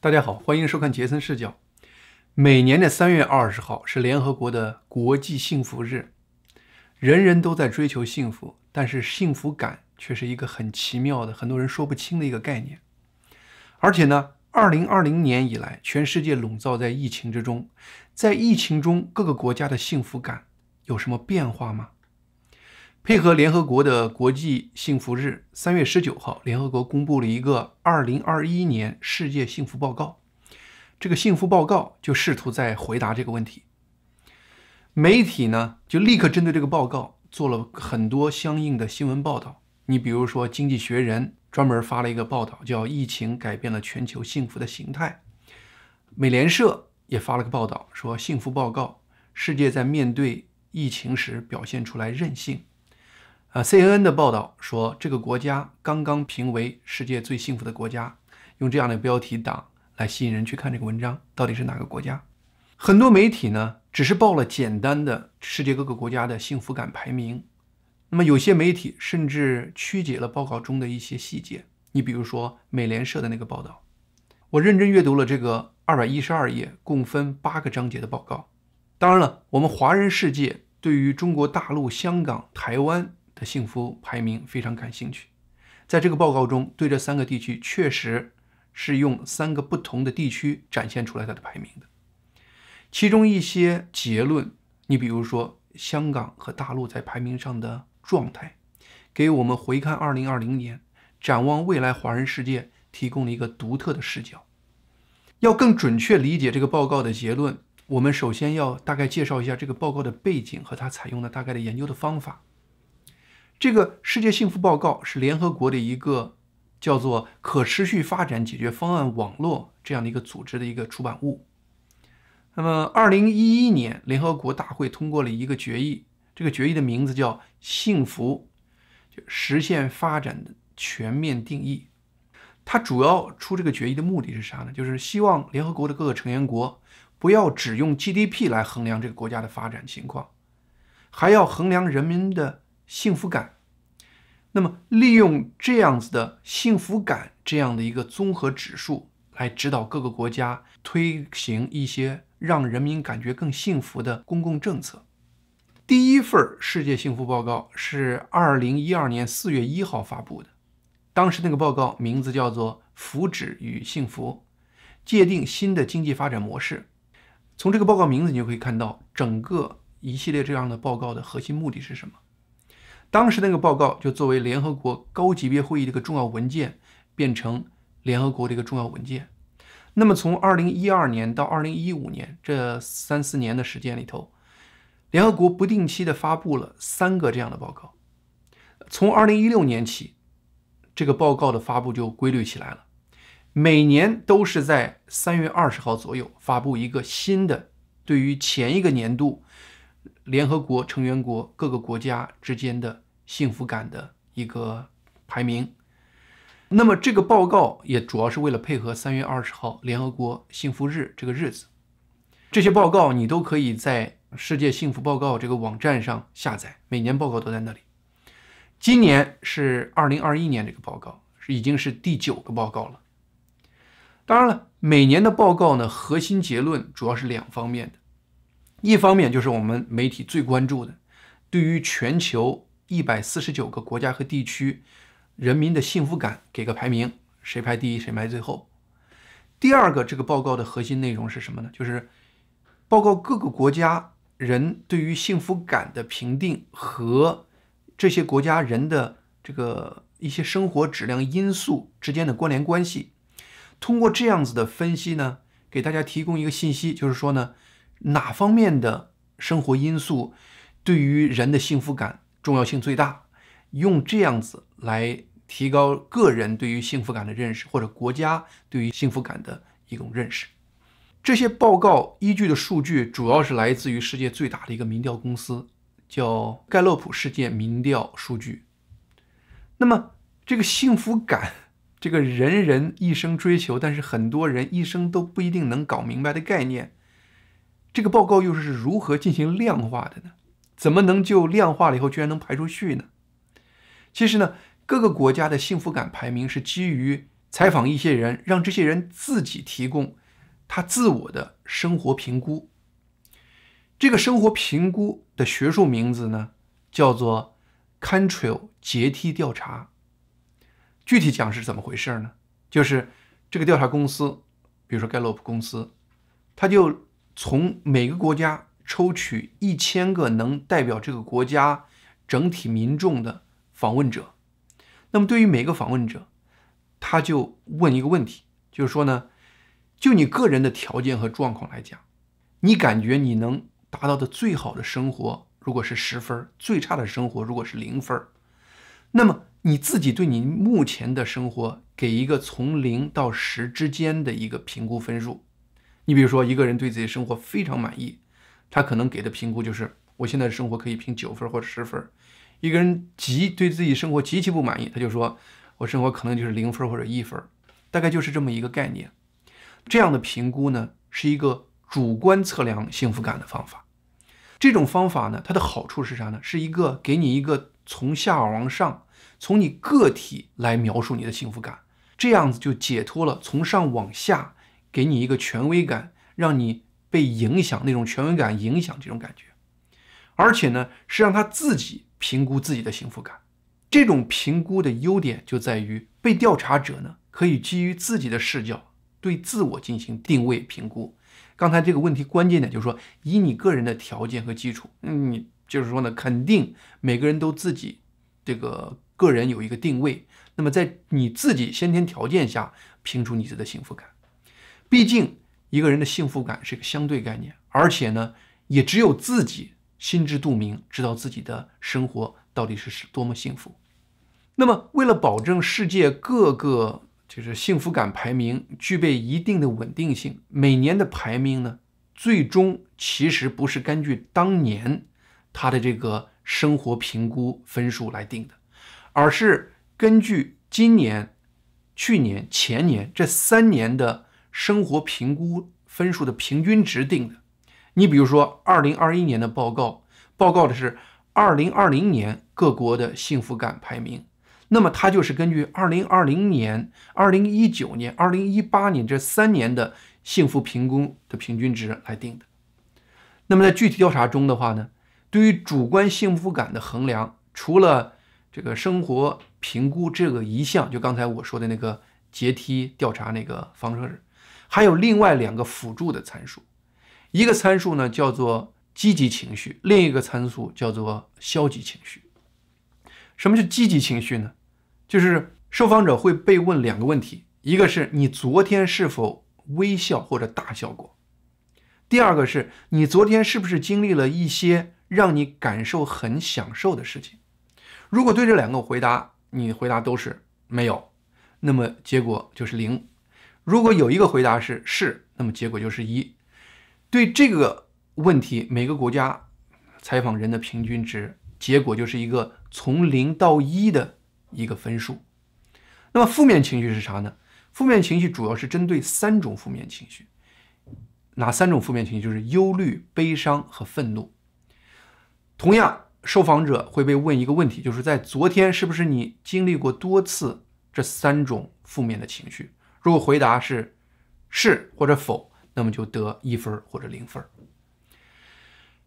大家好，欢迎收看杰森视角。每年的三月二十号是联合国的国际幸福日，人人都在追求幸福，但是幸福感却是一个很奇妙的、很多人说不清的一个概念。而且呢，二零二零年以来，全世界笼罩在疫情之中，在疫情中各个国家的幸福感有什么变化吗？配合联合国的国际幸福日，三月十九号，联合国公布了一个二零二一年世界幸福报告。这个幸福报告就试图在回答这个问题。媒体呢，就立刻针对这个报告做了很多相应的新闻报道。你比如说，《经济学人》专门发了一个报道，叫《疫情改变了全球幸福的形态》。美联社也发了个报道，说幸福报告，世界在面对疫情时表现出来韧性。啊，CNN 的报道说，这个国家刚刚评为世界最幸福的国家，用这样的标题党来吸引人去看这个文章，到底是哪个国家？很多媒体呢，只是报了简单的世界各个国家的幸福感排名，那么有些媒体甚至曲解了报告中的一些细节。你比如说美联社的那个报道，我认真阅读了这个二百一十二页，共分八个章节的报告。当然了，我们华人世界对于中国大陆、香港、台湾。的幸福排名非常感兴趣，在这个报告中，对这三个地区确实是用三个不同的地区展现出来它的排名的。其中一些结论，你比如说香港和大陆在排名上的状态，给我们回看2020年、展望未来华人世界提供了一个独特的视角。要更准确理解这个报告的结论，我们首先要大概介绍一下这个报告的背景和它采用的大概的研究的方法。这个世界幸福报告是联合国的一个叫做“可持续发展解决方案网络”这样的一个组织的一个出版物。那么，二零一一年联合国大会通过了一个决议，这个决议的名字叫“幸福就实现发展的全面定义”。它主要出这个决议的目的是啥呢？就是希望联合国的各个成员国不要只用 GDP 来衡量这个国家的发展情况，还要衡量人民的。幸福感，那么利用这样子的幸福感这样的一个综合指数来指导各个国家推行一些让人民感觉更幸福的公共政策。第一份世界幸福报告是二零一二年四月一号发布的，当时那个报告名字叫做《福祉与幸福：界定新的经济发展模式》。从这个报告名字你就可以看到，整个一系列这样的报告的核心目的是什么？当时那个报告就作为联合国高级别会议的一个重要文件，变成联合国的一个重要文件。那么从二零一二年到二零一五年这三四年的时间里头，联合国不定期的发布了三个这样的报告。从二零一六年起，这个报告的发布就规律起来了，每年都是在三月二十号左右发布一个新的对于前一个年度。联合国成员国各个国家之间的幸福感的一个排名。那么这个报告也主要是为了配合三月二十号联合国幸福日这个日子。这些报告你都可以在世界幸福报告这个网站上下载，每年报告都在那里。今年是二零二一年这个报告已经是第九个报告了。当然了，每年的报告呢，核心结论主要是两方面的。一方面就是我们媒体最关注的，对于全球一百四十九个国家和地区人民的幸福感给个排名，谁排第一谁排最后。第二个，这个报告的核心内容是什么呢？就是报告各个国家人对于幸福感的评定和这些国家人的这个一些生活质量因素之间的关联关系。通过这样子的分析呢，给大家提供一个信息，就是说呢。哪方面的生活因素对于人的幸福感重要性最大？用这样子来提高个人对于幸福感的认识，或者国家对于幸福感的一种认识。这些报告依据的数据主要是来自于世界最大的一个民调公司，叫盖洛普世界民调数据。那么，这个幸福感，这个人人一生追求，但是很多人一生都不一定能搞明白的概念。这个报告又是如何进行量化的呢？怎么能就量化了以后居然能排出序呢？其实呢，各个国家的幸福感排名是基于采访一些人，让这些人自己提供他自我的生活评估。这个生活评估的学术名字呢，叫做 Control 阶梯调查。具体讲是怎么回事呢？就是这个调查公司，比如说盖洛普公司，他就从每个国家抽取一千个能代表这个国家整体民众的访问者。那么对于每个访问者，他就问一个问题，就是说呢，就你个人的条件和状况来讲，你感觉你能达到的最好的生活，如果是十分，最差的生活如果是零分，那么你自己对你目前的生活给一个从零到十之间的一个评估分数。你比如说，一个人对自己生活非常满意，他可能给的评估就是我现在的生活可以评九分或者十分；一个人极对自己生活极其不满意，他就说。我生活可能就是零分或者一分，大概就是这么一个概念。这样的评估呢，是一个主观测量幸福感的方法。这种方法呢，它的好处是啥呢？是一个给你一个从下往上，从你个体来描述你的幸福感，这样子就解脱了从上往下给你一个权威感，让你被影响那种权威感影响这种感觉，而且呢，是让他自己评估自己的幸福感。这种评估的优点就在于，被调查者呢可以基于自己的视角对自我进行定位评估。刚才这个问题关键点就是说，以你个人的条件和基础，嗯你就是说呢，肯定每个人都自己这个个人有一个定位。那么在你自己先天条件下评出你自己的幸福感。毕竟一个人的幸福感是个相对概念，而且呢，也只有自己心知肚明，知道自己的生活。到底是是多么幸福？那么，为了保证世界各个就是幸福感排名具备一定的稳定性，每年的排名呢，最终其实不是根据当年他的这个生活评估分数来定的，而是根据今年、去年、前年这三年的生活评估分数的平均值定的。你比如说，二零二一年的报告，报告的是。二零二零年各国的幸福感排名，那么它就是根据二零二零年、二零一九年、二零一八年这三年的幸福评估的平均值来定的。那么在具体调查中的话呢，对于主观幸福感的衡量，除了这个生活评估这个一项，就刚才我说的那个阶梯调查那个方式，还有另外两个辅助的参数，一个参数呢叫做。积极情绪，另一个参数叫做消极情绪。什么是积极情绪呢？就是受访者会被问两个问题：一个是你昨天是否微笑或者大笑过；第二个是你昨天是不是经历了一些让你感受很享受的事情。如果对这两个回答你回答都是没有，那么结果就是零；如果有一个回答是是，那么结果就是一。对这个。问题每个国家采访人的平均值，结果就是一个从零到一的一个分数。那么负面情绪是啥呢？负面情绪主要是针对三种负面情绪，哪三种负面情绪？就是忧虑、悲伤和愤怒。同样，受访者会被问一个问题，就是在昨天是不是你经历过多次这三种负面的情绪？如果回答是是或者否，那么就得一分或者零分。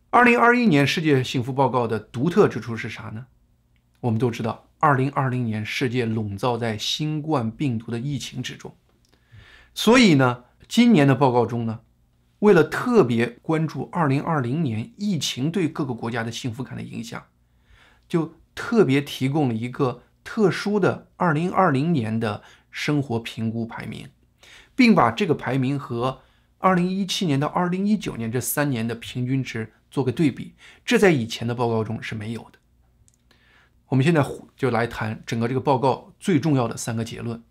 二零二一年世界幸福报告的独特之处是啥呢？我们都知道，二零二零年世界笼罩在新冠病毒的疫情之中，所以呢，今年的报告中呢，为了特别关注二零二零年疫情对各个国家的幸福感的影响，就特别提供了一个特殊的二零二零年的生活评估排名，并把这个排名和二零一七年到二零一九年这三年的平均值。做个对比，这在以前的报告中是没有的。我们现在就来谈整个这个报告最重要的三个结论。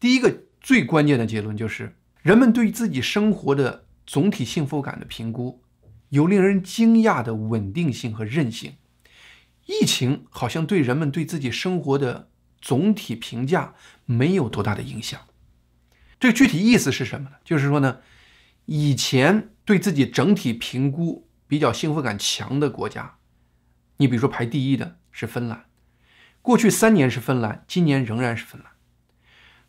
第一个最关键的结论就是，人们对自己生活的总体幸福感的评估有令人惊讶的稳定性和韧性。疫情好像对人们对自己生活的总体评价没有多大的影响。这具体意思是什么呢？就是说呢，以前对自己整体评估。比较幸福感强的国家，你比如说排第一的是芬兰，过去三年是芬兰，今年仍然是芬兰。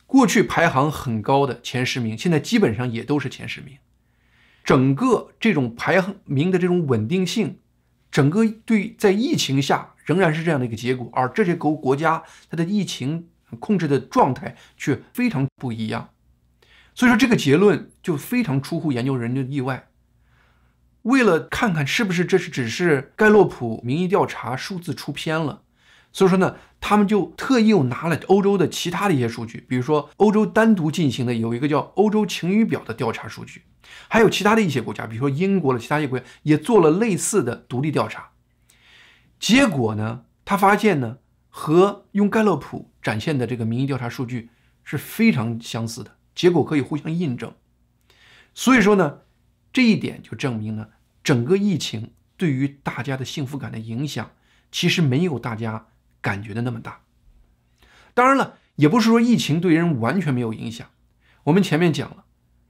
过去排行很高的前十名，现在基本上也都是前十名。整个这种排名的这种稳定性，整个对在疫情下仍然是这样的一个结果，而这些国国家它的疫情控制的状态却非常不一样。所以说这个结论就非常出乎研究人的意外。为了看看是不是这是只是盖洛普民意调查数字出偏了，所以说呢，他们就特意又拿了欧洲的其他的一些数据，比如说欧洲单独进行的有一个叫欧洲晴雨表的调查数据，还有其他的一些国家，比如说英国的其他一些国家也做了类似的独立调查。结果呢，他发现呢，和用盖洛普展现的这个民意调查数据是非常相似的，结果可以互相印证。所以说呢。这一点就证明呢，整个疫情对于大家的幸福感的影响，其实没有大家感觉的那么大。当然了，也不是说疫情对人完全没有影响。我们前面讲了，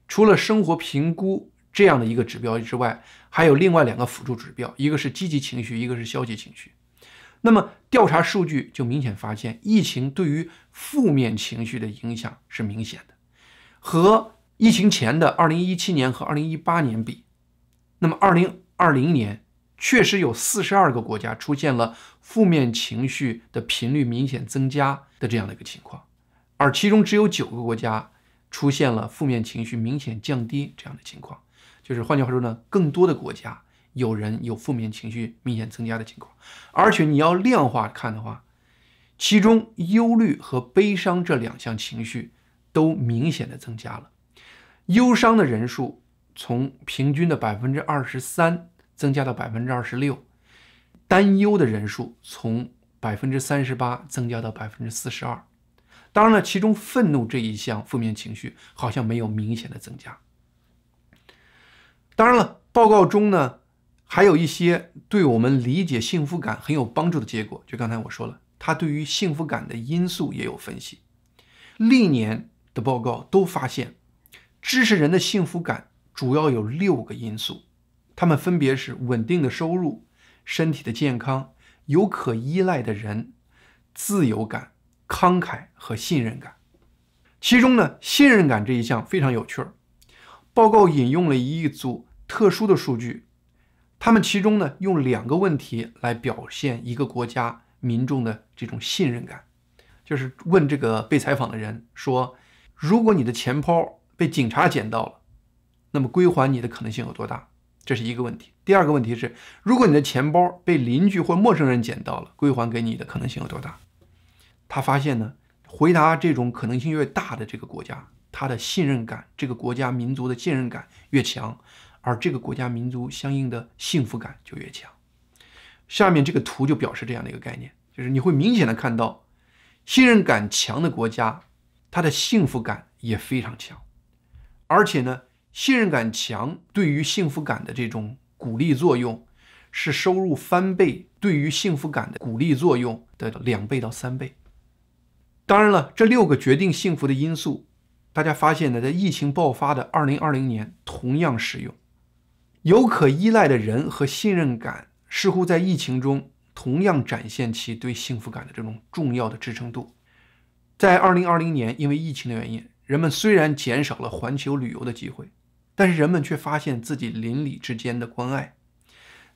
除了生活评估这样的一个指标之外，还有另外两个辅助指标，一个是积极情绪，一个是消极情绪。那么调查数据就明显发现，疫情对于负面情绪的影响是明显的，和。疫情前的二零一七年和二零一八年比，那么二零二零年确实有四十二个国家出现了负面情绪的频率明显增加的这样的一个情况，而其中只有九个国家出现了负面情绪明显降低这样的情况。就是换句话说呢，更多的国家有人有负面情绪明显增加的情况，而且你要量化看的话，其中忧虑和悲伤这两项情绪都明显的增加了。忧伤的人数从平均的百分之二十三增加到百分之二十六，担忧的人数从百分之三十八增加到百分之四十二。当然了，其中愤怒这一项负面情绪好像没有明显的增加。当然了，报告中呢还有一些对我们理解幸福感很有帮助的结果。就刚才我说了，它对于幸福感的因素也有分析。历年的报告都发现。支持人的幸福感主要有六个因素，它们分别是稳定的收入、身体的健康、有可依赖的人、自由感、慷慨和信任感。其中呢，信任感这一项非常有趣儿。报告引用了一组特殊的数据，他们其中呢用两个问题来表现一个国家民众的这种信任感，就是问这个被采访的人说：“如果你的钱包。”被警察捡到了，那么归还你的可能性有多大？这是一个问题。第二个问题是，如果你的钱包被邻居或陌生人捡到了，归还给你的可能性有多大？他发现呢，回答这种可能性越大的这个国家，他的信任感，这个国家民族的信任感越强，而这个国家民族相应的幸福感就越强。下面这个图就表示这样的一个概念，就是你会明显的看到，信任感强的国家，它的幸福感也非常强。而且呢，信任感强对于幸福感的这种鼓励作用，是收入翻倍对于幸福感的鼓励作用的两倍到三倍。当然了，这六个决定幸福的因素，大家发现呢，在疫情爆发的二零二零年同样适用。有可依赖的人和信任感似乎在疫情中同样展现其对幸福感的这种重要的支撑度。在二零二零年，因为疫情的原因。人们虽然减少了环球旅游的机会，但是人们却发现自己邻里之间的关爱，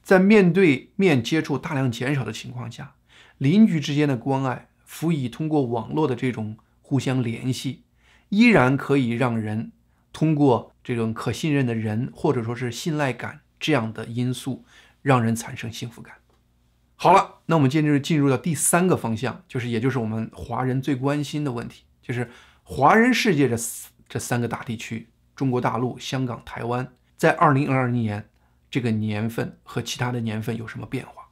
在面对面接触大量减少的情况下，邻居之间的关爱，辅以通过网络的这种互相联系，依然可以让人通过这种可信任的人或者说是信赖感这样的因素，让人产生幸福感。好了，那我们接着进入到第三个方向，就是也就是我们华人最关心的问题，就是。华人世界这这三个大地区，中国大陆、香港、台湾，在二零二二年这个年份和其他的年份有什么变化？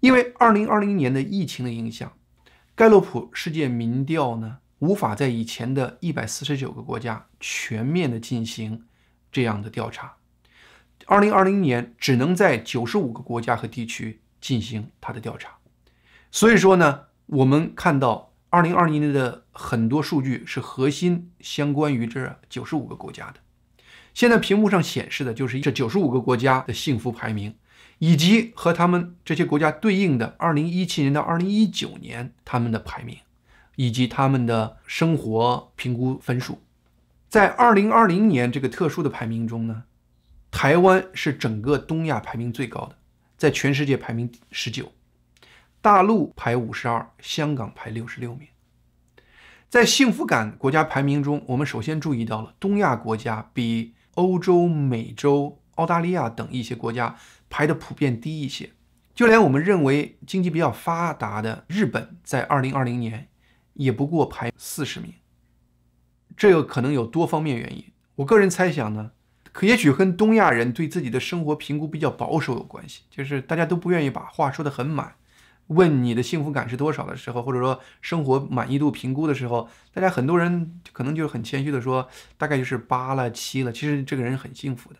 因为二零二零年的疫情的影响，盖洛普世界民调呢，无法在以前的一百四十九个国家全面的进行这样的调查，二零二零年只能在九十五个国家和地区进行它的调查，所以说呢，我们看到。二零二零年的很多数据是核心相关于这九十五个国家的。现在屏幕上显示的就是这九十五个国家的幸福排名，以及和他们这些国家对应的二零一七年到二零一九年他们的排名，以及他们的生活评估分数。在2020年这个特殊的排名中呢，台湾是整个东亚排名最高的，在全世界排名十九，大陆排五十二，香港排六十六名。在幸福感国家排名中，我们首先注意到了东亚国家比欧洲、美洲、澳大利亚等一些国家排的普遍低一些。就连我们认为经济比较发达的日本，在二零二零年也不过排四十名。这个可能有多方面原因。我个人猜想呢，可也许跟东亚人对自己的生活评估比较保守有关系，就是大家都不愿意把话说得很满。问你的幸福感是多少的时候，或者说生活满意度评估的时候，大家很多人可能就很谦虚的说，大概就是八了、七了。其实这个人很幸福的。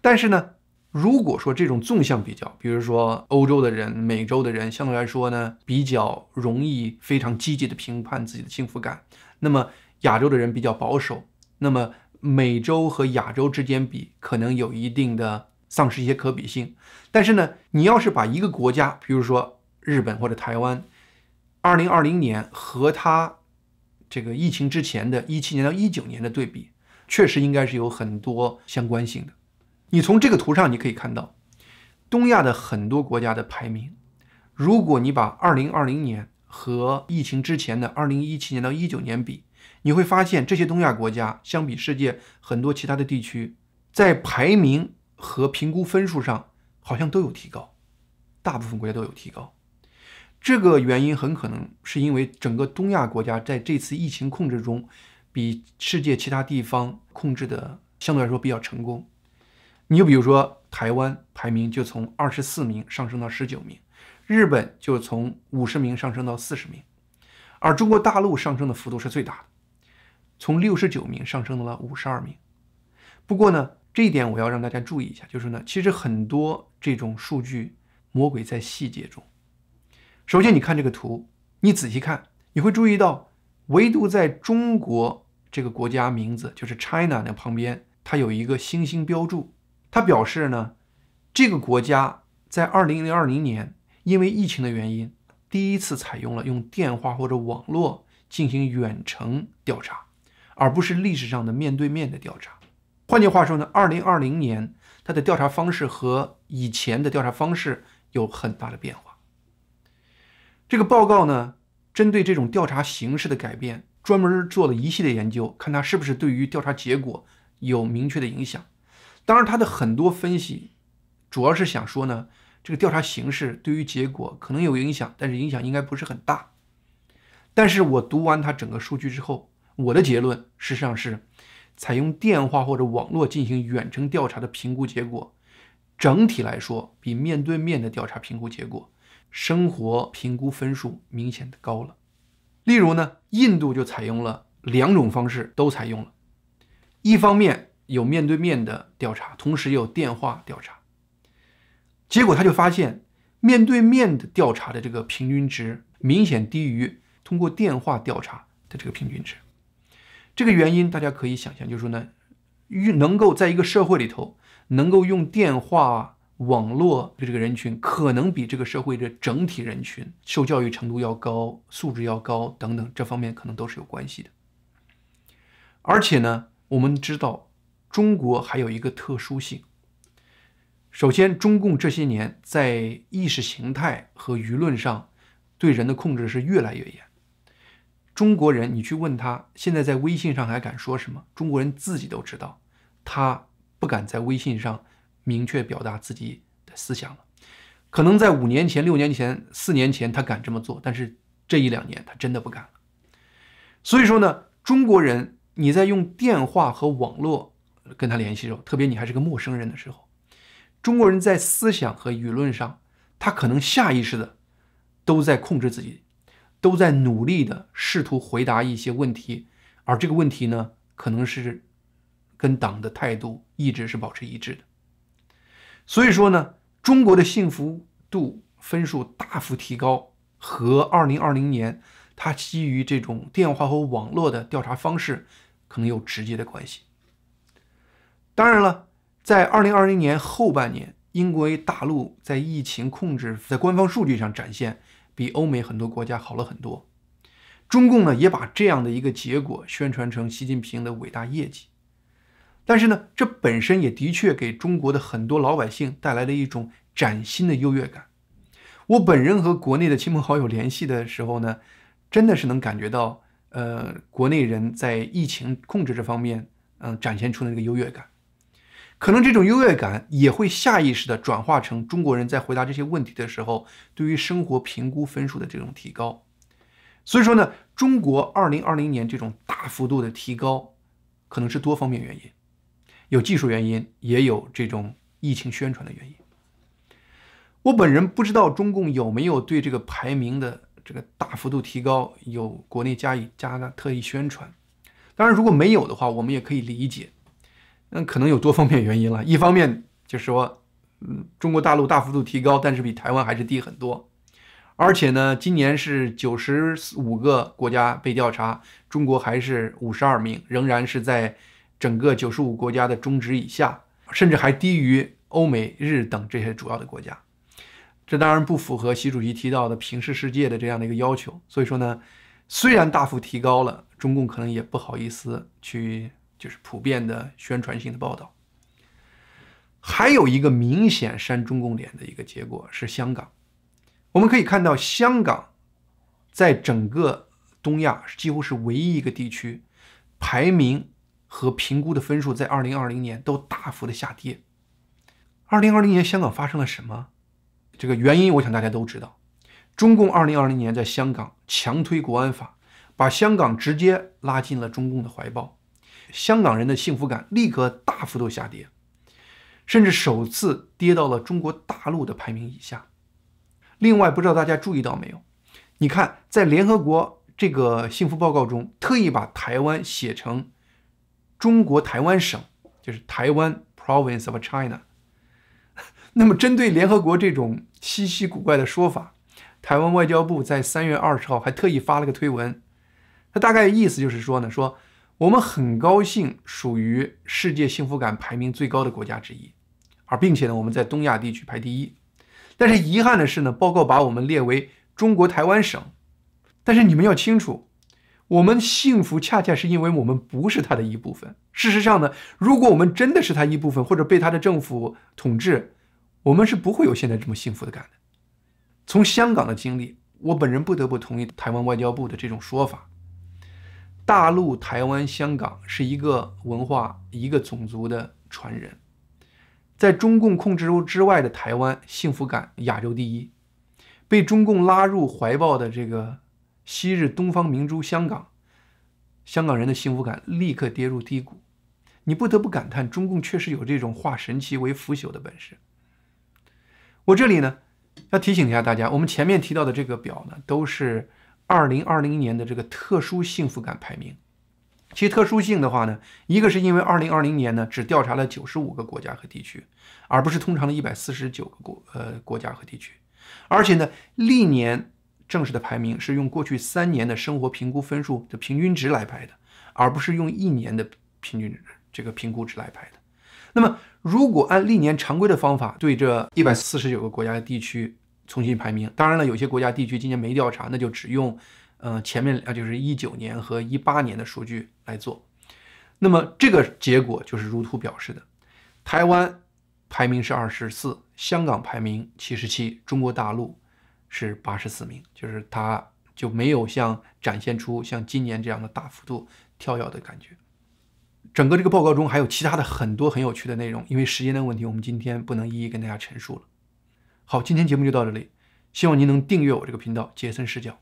但是呢？如果说这种纵向比较，比如说欧洲的人、美洲的人，相对来说呢比较容易非常积极的评判自己的幸福感，那么亚洲的人比较保守，那么美洲和亚洲之间比，可能有一定的丧失一些可比性。但是呢，你要是把一个国家，比如说日本或者台湾，二零二零年和它这个疫情之前的一七年到一九年的对比，确实应该是有很多相关性的。你从这个图上，你可以看到东亚的很多国家的排名。如果你把2020年和疫情之前的2017年到19年比，你会发现这些东亚国家相比世界很多其他的地区，在排名和评估分数上好像都有提高，大部分国家都有提高。这个原因很可能是因为整个东亚国家在这次疫情控制中，比世界其他地方控制的相对来说比较成功。你就比如说，台湾排名就从二十四名上升到十九名，日本就从五十名上升到四十名，而中国大陆上升的幅度是最大的，从六十九名上升到了五十二名。不过呢，这一点我要让大家注意一下，就是呢，其实很多这种数据魔鬼在细节中。首先，你看这个图，你仔细看，你会注意到，唯独在中国这个国家名字，就是 China 的旁边，它有一个星星标注。他表示呢，这个国家在二零二零年因为疫情的原因，第一次采用了用电话或者网络进行远程调查，而不是历史上的面对面的调查。换句话说呢，二零二零年它的调查方式和以前的调查方式有很大的变化。这个报告呢，针对这种调查形式的改变，专门做了一系列研究，看它是不是对于调查结果有明确的影响。当然，他的很多分析主要是想说呢，这个调查形式对于结果可能有影响，但是影响应该不是很大。但是我读完他整个数据之后，我的结论实际上是，采用电话或者网络进行远程调查的评估结果，整体来说比面对面的调查评估结果，生活评估分数明显的高了。例如呢，印度就采用了两种方式都采用了，一方面。有面对面的调查，同时也有电话调查。结果他就发现，面对面的调查的这个平均值明显低于通过电话调查的这个平均值。这个原因大家可以想象，就是说呢，能够在一个社会里头能够用电话网络的这个人群，可能比这个社会的整体人群受教育程度要高、素质要高等等，这方面可能都是有关系的。而且呢，我们知道。中国还有一个特殊性。首先，中共这些年在意识形态和舆论上对人的控制是越来越严。中国人，你去问他现在在微信上还敢说什么？中国人自己都知道，他不敢在微信上明确表达自己的思想了。可能在五年前、六年前、四年前他敢这么做，但是这一两年他真的不敢了。所以说呢，中国人你在用电话和网络。跟他联系的时候，特别你还是个陌生人的时候，中国人在思想和舆论上，他可能下意识的都在控制自己，都在努力的试图回答一些问题，而这个问题呢，可能是跟党的态度一直是保持一致的。所以说呢，中国的幸福度分数大幅提高，和二零二零年它基于这种电话和网络的调查方式，可能有直接的关系。当然了，在二零二零年后半年，英国大陆在疫情控制，在官方数据上展现比欧美很多国家好了很多，中共呢也把这样的一个结果宣传成习近平的伟大业绩。但是呢，这本身也的确给中国的很多老百姓带来了一种崭新的优越感。我本人和国内的亲朋好友联系的时候呢，真的是能感觉到，呃，国内人在疫情控制这方面，嗯，展现出的那个优越感。可能这种优越感也会下意识地转化成中国人在回答这些问题的时候，对于生活评估分数的这种提高。所以说呢，中国2020年这种大幅度的提高，可能是多方面原因，有技术原因，也有这种疫情宣传的原因。我本人不知道中共有没有对这个排名的这个大幅度提高有国内加以加的特意宣传。当然，如果没有的话，我们也可以理解。那可能有多方面原因了。一方面就是说，嗯，中国大陆大幅度提高，但是比台湾还是低很多。而且呢，今年是九十五个国家被调查，中国还是五十二名，仍然是在整个九十五国家的中值以下，甚至还低于欧美日等这些主要的国家。这当然不符合习主席提到的平视世界的这样的一个要求。所以说呢，虽然大幅提高了，中共可能也不好意思去。就是普遍的宣传性的报道，还有一个明显扇中共脸的一个结果是香港。我们可以看到，香港在整个东亚几乎是唯一一个地区，排名和评估的分数在2020年都大幅的下跌。2020年香港发生了什么？这个原因我想大家都知道，中共2020年在香港强推国安法，把香港直接拉进了中共的怀抱。香港人的幸福感立刻大幅度下跌，甚至首次跌到了中国大陆的排名以下。另外，不知道大家注意到没有？你看，在联合国这个幸福报告中，特意把台湾写成中国台湾省，就是台湾 Province of China。那么，针对联合国这种稀奇古怪的说法，台湾外交部在三月二十号还特意发了个推文，它大概意思就是说呢，说。我们很高兴属于世界幸福感排名最高的国家之一，而并且呢，我们在东亚地区排第一。但是遗憾的是呢，报告把我们列为中国台湾省。但是你们要清楚，我们幸福恰恰是因为我们不是它的一部分。事实上呢，如果我们真的是它一部分，或者被它的政府统治，我们是不会有现在这么幸福的感的。从香港的经历，我本人不得不同意台湾外交部的这种说法。大陆、台湾、香港是一个文化、一个种族的传人，在中共控制之外的台湾，幸福感亚洲第一；被中共拉入怀抱的这个昔日东方明珠香港，香港人的幸福感立刻跌入低谷。你不得不感叹，中共确实有这种化神奇为腐朽的本事。我这里呢，要提醒一下大家，我们前面提到的这个表呢，都是。二零二零年的这个特殊幸福感排名，其特殊性的话呢，一个是因为二零二零年呢只调查了九十五个国家和地区，而不是通常的一百四十九个国呃国家和地区，而且呢历年正式的排名是用过去三年的生活评估分数的平均值来排的，而不是用一年的平均值这个评估值来排的。那么如果按历年常规的方法对这一百四十九个国家和地区。重新排名，当然了，有些国家地区今年没调查，那就只用，嗯，前面啊就是一九年和一八年的数据来做。那么这个结果就是如图表示的：台湾排名是二十四，香港排名七十七，中国大陆是八十四名，就是它就没有像展现出像今年这样的大幅度跳跃的感觉。整个这个报告中还有其他的很多很有趣的内容，因为时间的问题，我们今天不能一一跟大家陈述了。好，今天节目就到这里，希望您能订阅我这个频道，杰森视角。